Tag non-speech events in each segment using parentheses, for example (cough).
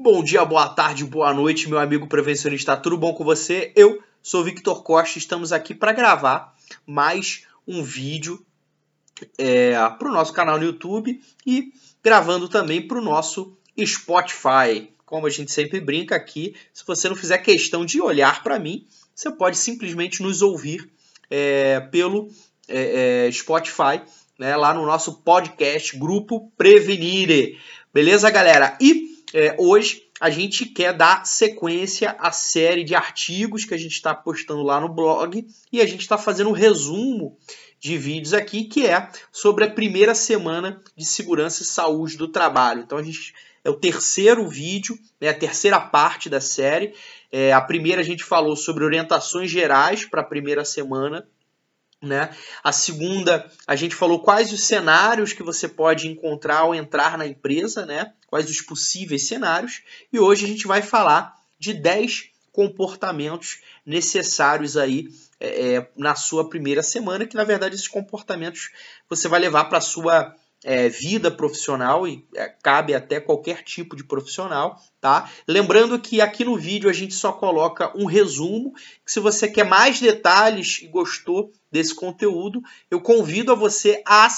Bom dia, boa tarde, boa noite, meu amigo prevencionista. Tudo bom com você? Eu sou Victor Costa. Estamos aqui para gravar mais um vídeo é, para o nosso canal no YouTube e gravando também para o nosso Spotify. Como a gente sempre brinca aqui, se você não fizer questão de olhar para mim, você pode simplesmente nos ouvir é, pelo é, é Spotify, né, lá no nosso podcast Grupo Prevenire. Beleza, galera? E é, hoje a gente quer dar sequência à série de artigos que a gente está postando lá no blog e a gente está fazendo um resumo de vídeos aqui que é sobre a primeira semana de segurança e saúde do trabalho. Então a gente é o terceiro vídeo, né, a terceira parte da série. É, a primeira a gente falou sobre orientações gerais para a primeira semana né? A segunda, a gente falou quais os cenários que você pode encontrar ao entrar na empresa, né? quais os possíveis cenários. E hoje a gente vai falar de 10 comportamentos necessários aí é, é, na sua primeira semana, que na verdade esses comportamentos você vai levar para a sua é, vida profissional e é, cabe até qualquer tipo de profissional, tá? Lembrando que aqui no vídeo a gente só coloca um resumo, se você quer mais detalhes e gostou desse conteúdo, eu convido a você a,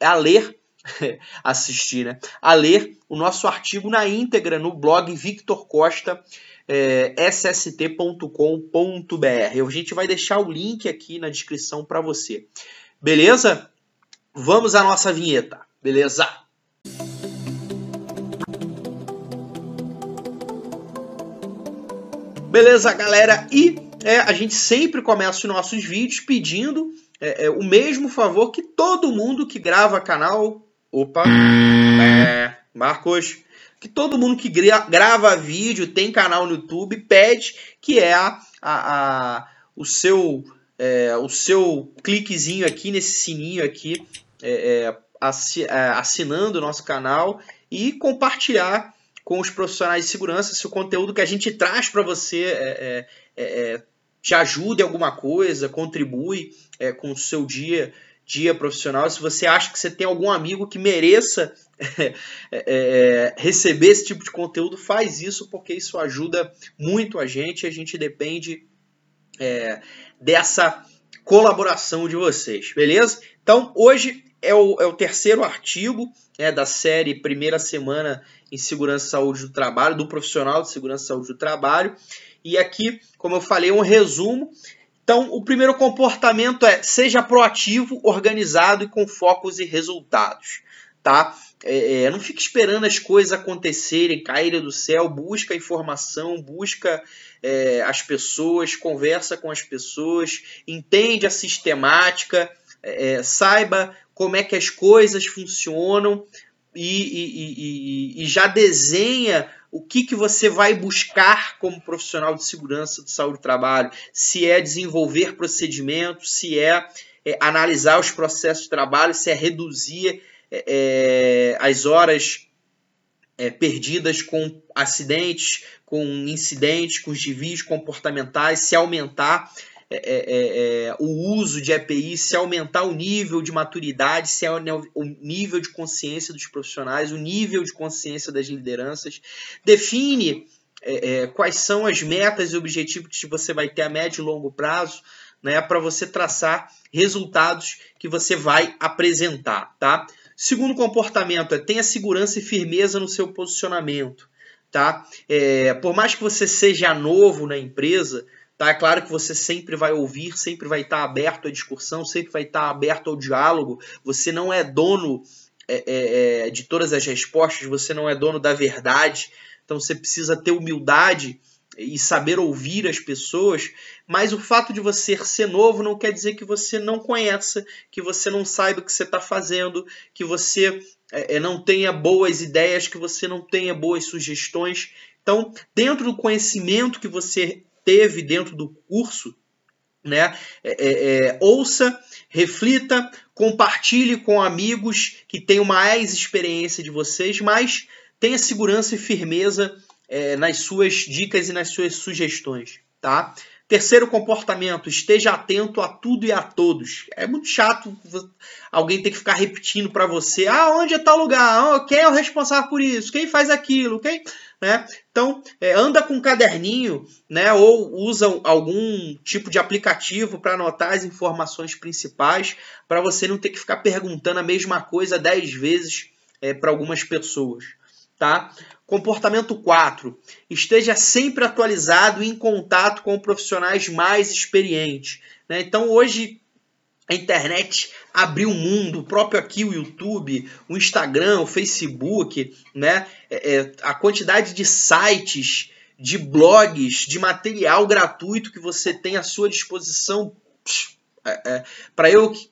a ler (laughs) assistir, né? A ler o nosso artigo na íntegra no blog Victor Costa é, sst.com.br. A gente vai deixar o link aqui na descrição para você. Beleza? Vamos à nossa vinheta, beleza? Beleza, galera? E é, a gente sempre começa os nossos vídeos pedindo é, é, o mesmo favor que todo mundo que grava canal. Opa! É, Marcos. Que todo mundo que grava vídeo, tem canal no YouTube, pede que é a, a, a o seu é, o seu cliquezinho aqui nesse sininho aqui, é, é, é, assinando o nosso canal e compartilhar com os profissionais de segurança se o conteúdo que a gente traz para você é, é, te ajuda em alguma coisa, contribui com o seu dia dia profissional. Se você acha que você tem algum amigo que mereça (laughs) é, é, receber esse tipo de conteúdo, faz isso porque isso ajuda muito a gente. A gente depende é, dessa colaboração de vocês, beleza? Então, hoje é o, é o terceiro artigo é, da série Primeira Semana em Segurança e Saúde do Trabalho, do profissional de Segurança e Saúde do Trabalho. E aqui, como eu falei, um resumo. Então, o primeiro comportamento é seja proativo, organizado e com focos e resultados. Tá? É, é, não fique esperando as coisas acontecerem, caírem do céu, busca informação, busca é, as pessoas, conversa com as pessoas, entende a sistemática, é, é saiba como é que as coisas funcionam e, e, e, e, já desenha o que, que você vai buscar como profissional de segurança de saúde do trabalho, se é desenvolver procedimentos, se é, é analisar os processos de trabalho, se é reduzir é, as horas é, perdidas com acidentes, com incidentes, com desvios comportamentais, se aumentar é, é, é, é o uso de EPI, se aumentar o nível de maturidade, se é o nível de consciência dos profissionais, o nível de consciência das lideranças. Define é, quais são as metas e objetivos que você vai ter a médio e longo prazo, né, para você traçar resultados que você vai apresentar, tá? Segundo comportamento é tenha segurança e firmeza no seu posicionamento, tá? É, por mais que você seja novo na empresa, tá? É claro que você sempre vai ouvir, sempre vai estar aberto à discussão, sempre vai estar aberto ao diálogo. Você não é dono é, é, é de todas as respostas, você não é dono da verdade. Então você precisa ter humildade e saber ouvir as pessoas, mas o fato de você ser novo não quer dizer que você não conheça, que você não saiba o que você está fazendo, que você é, é, não tenha boas ideias, que você não tenha boas sugestões. Então, dentro do conhecimento que você teve dentro do curso, né, é, é, é ouça, reflita, compartilhe com amigos que tenham mais experiência de vocês, mas tenha segurança e firmeza é, nas suas dicas e nas suas sugestões, tá? Terceiro comportamento, esteja atento a tudo e a todos. É muito chato alguém ter que ficar repetindo para você: ah, onde é tal lugar? Quem é o responsável por isso? Quem faz aquilo? Quem. Né? Então, é, anda com um caderninho, né? Ou usa algum tipo de aplicativo para anotar as informações principais, para você não ter que ficar perguntando a mesma coisa dez vezes é, para algumas pessoas. Tá? Comportamento 4. Esteja sempre atualizado e em contato com profissionais mais experientes. Né? Então, hoje, a internet abriu o mundo, o próprio aqui o YouTube, o Instagram, o Facebook, né? É, é, a quantidade de sites, de blogs, de material gratuito que você tem à sua disposição. É, é, Para eu que,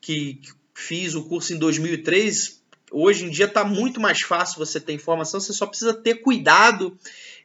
que, que fiz o curso em 2003, hoje em dia está muito mais fácil você ter informação, você só precisa ter cuidado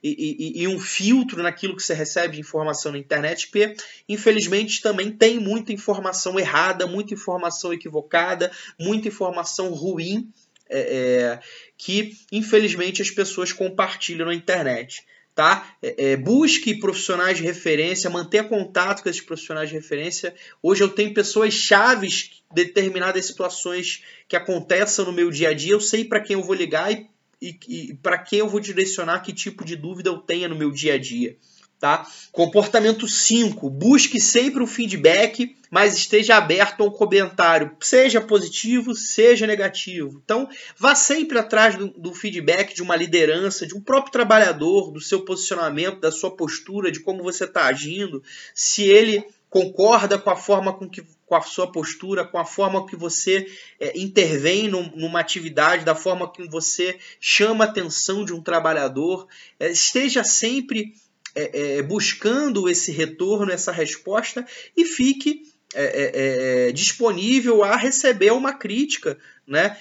e, e, e, um filtro naquilo que você recebe de informação na internet, porque infelizmente também tem muita informação errada, muita informação equivocada, muita informação ruim é, é, que infelizmente as pessoas compartilham na internet tá? É, é, busque profissionais de referência, mantenha contato com esses profissionais de referência. Hoje eu tenho pessoas chaves de determinadas situações que acontecem no meu dia a dia. Eu sei para quem eu vou ligar e, e, e para quem eu vou direcionar que tipo de dúvida eu tenha no meu dia a dia. Tá? Comportamento 5. Busque sempre o feedback, mas esteja aberto a um comentário, seja positivo, seja negativo. Então, vá sempre atrás do, do, feedback de uma liderança, de um próprio trabalhador, do seu posicionamento, da sua postura, de como você está agindo, se ele concorda com a forma com que com a sua postura, com a forma que você é, intervém numa atividade, da forma que você chama a atenção de um trabalhador. É, esteja sempre é, é, buscando esse retorno, essa resposta e fique é, é, é disponível a receber uma crítica, né?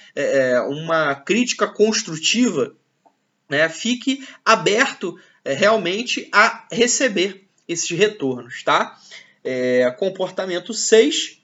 uma crítica construtiva. Né? Fique aberto realmente a receber esses retornos. Tá? comportamento 6.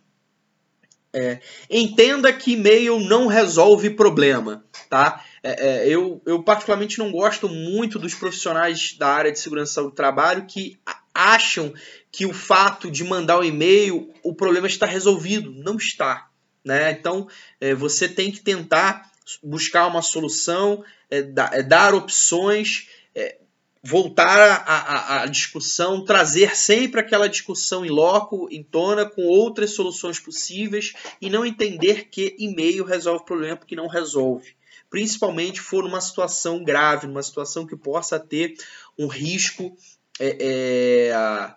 Entenda que e-mail não resolve problema. Tá? É, é, eu, eu particularmente não gosto muito dos profissionais da área de segurança do trabalho que acham que o fato de mandar o um e-mail o problema está resolvido. Não está. Né? Então é, você tem que tentar buscar uma solução, é, dar, é, dar opções, é, voltar à discussão, trazer sempre aquela discussão em loco, em tona, com outras soluções possíveis e não entender que e-mail resolve o problema porque não resolve principalmente for numa situação grave, numa situação que possa ter um risco é, é,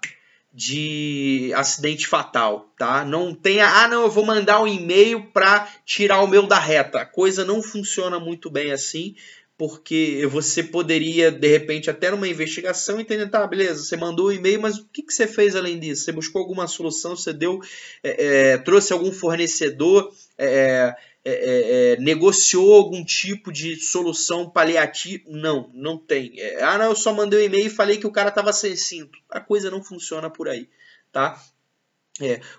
de acidente fatal, tá? Não tenha, ah, não, eu vou mandar um e-mail para tirar o meu da reta. A coisa não funciona muito bem assim, porque você poderia, de repente, até numa investigação, entender, tá, beleza, você mandou um e-mail, mas o que, que você fez além disso? Você buscou alguma solução, você deu, é, é trouxe algum fornecedor, é, é, é, é, negociou algum tipo de solução paliativa. Não, não tem. Ah, não, eu só mandei um e-mail e falei que o cara estava sem cinto. A coisa não funciona por aí, tá?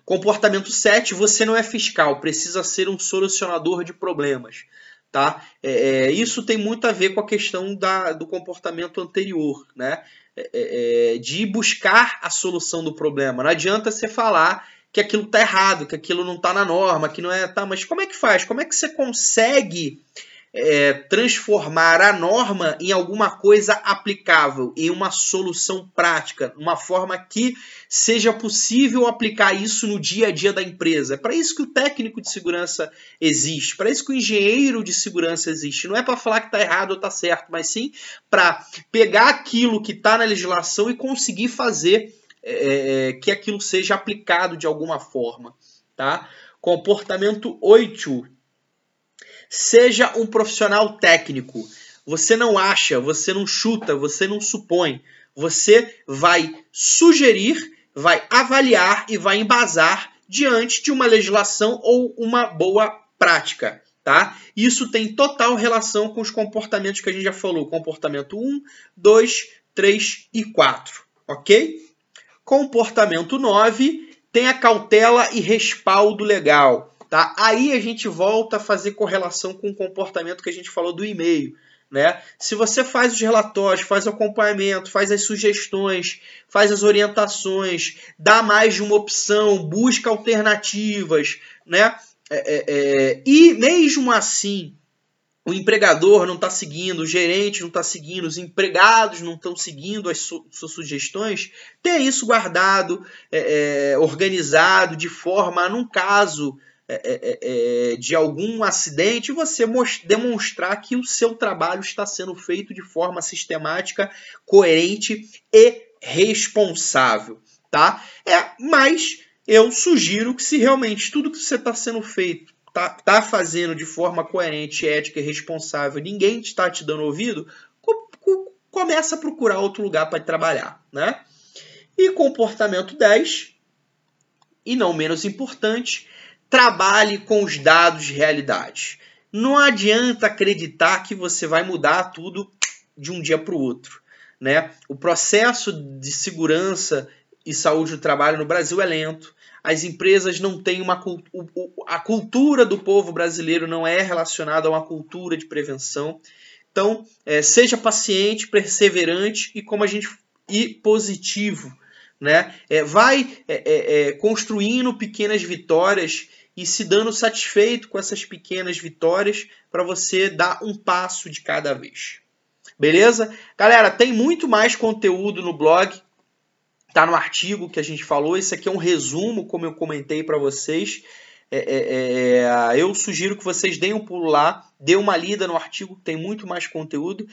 Comportamento 7, você não é fiscal, precisa ser um solucionador de problemas. Tá? É, isso tem muito a ver com a questão da, do comportamento anterior, né? de buscar a solução do problema. Não adianta você falar que aquilo tá errado, que aquilo não tá na norma, que não é. Tá, mas como é que faz? Como é que você consegue é, transformar a norma em alguma coisa aplicável, em uma solução prática, uma forma que seja possível aplicar isso no dia a dia da empresa. É para isso que o técnico de segurança existe, para isso que o engenheiro de segurança existe. Não é para falar que está errado ou está certo, mas sim para pegar aquilo que está na legislação e conseguir fazer é, é, que aquilo seja aplicado de alguma forma. Tá? Comportamento 8. Seja um profissional técnico. Você não acha, você não chuta, você não supõe. Você vai sugerir, vai avaliar e vai embasar diante de uma legislação ou uma boa prática. Tá? Isso tem total relação com os comportamentos que a gente já falou: comportamento 1, 2, 3 e 4. Ok? Comportamento 9 tem a cautela e respaldo legal. Tá? Aí a gente volta a fazer correlação com o comportamento que a gente falou do e-mail. Né? Se você faz os relatórios, faz o acompanhamento, faz as sugestões, faz as orientações, dá mais de uma opção, busca alternativas, né? É, é, é, e mesmo assim o empregador não está seguindo, o gerente não está seguindo, os empregados não estão seguindo as su suas sugestões, tenha isso guardado, é, é, organizado, de forma, num caso é, é, é, é de algum acidente, você demonstrar que o seu trabalho está sendo feito de forma sistemática, coerente e responsável, tá? É, mas eu sugiro que se realmente tudo que você está sendo feito tá, tá fazendo de forma coerente, ética e responsável, ninguém está te dando ouvido, co co começa a procurar outro lugar para trabalhar, né? E comportamento 10, e não menos importante, trabalhe com os dados de realidade. Não adianta acreditar que você vai mudar tudo de um dia para o outro. Né? O processo de segurança e saúde do trabalho no Brasil é lento as empresas não têm uma a cultura do povo brasileiro não é relacionada a uma cultura de prevenção. Então, é, seja paciente, perseverante e como a gente e positivo, né? É, vai é, é, é construindo pequenas vitórias e se dando satisfeito com essas pequenas vitórias para você dar um passo de cada vez. Beleza? Galera, tem muito mais conteúdo no blog Está no artigo que a gente falou. Esse aqui é um resumo, como eu comentei para vocês. É, é, é, eu sugiro que vocês deem um pulo lá, dê uma lida no artigo, tem muito mais conteúdo.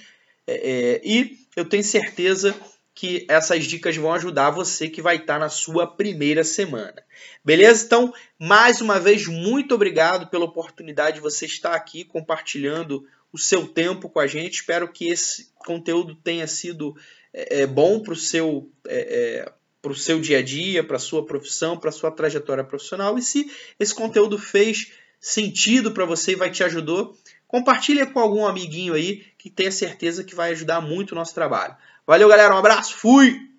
É, é, e eu tenho certeza que essas dicas vão ajudar você que vai estar tá na sua primeira semana. Beleza? Então, mais uma vez, muito obrigado pela oportunidade de você estar aqui compartilhando o seu tempo com a gente. Espero que esse conteúdo tenha sido é, é, bom para o seu, é, é seu dia a dia, para a sua profissão, para a sua trajetória profissional. E se esse conteúdo fez sentido para você e vai te ajudar, compartilha com algum amiguinho aí que tenha certeza que vai ajudar muito o nosso trabalho. Valeu, galera. Um abraço. Fui!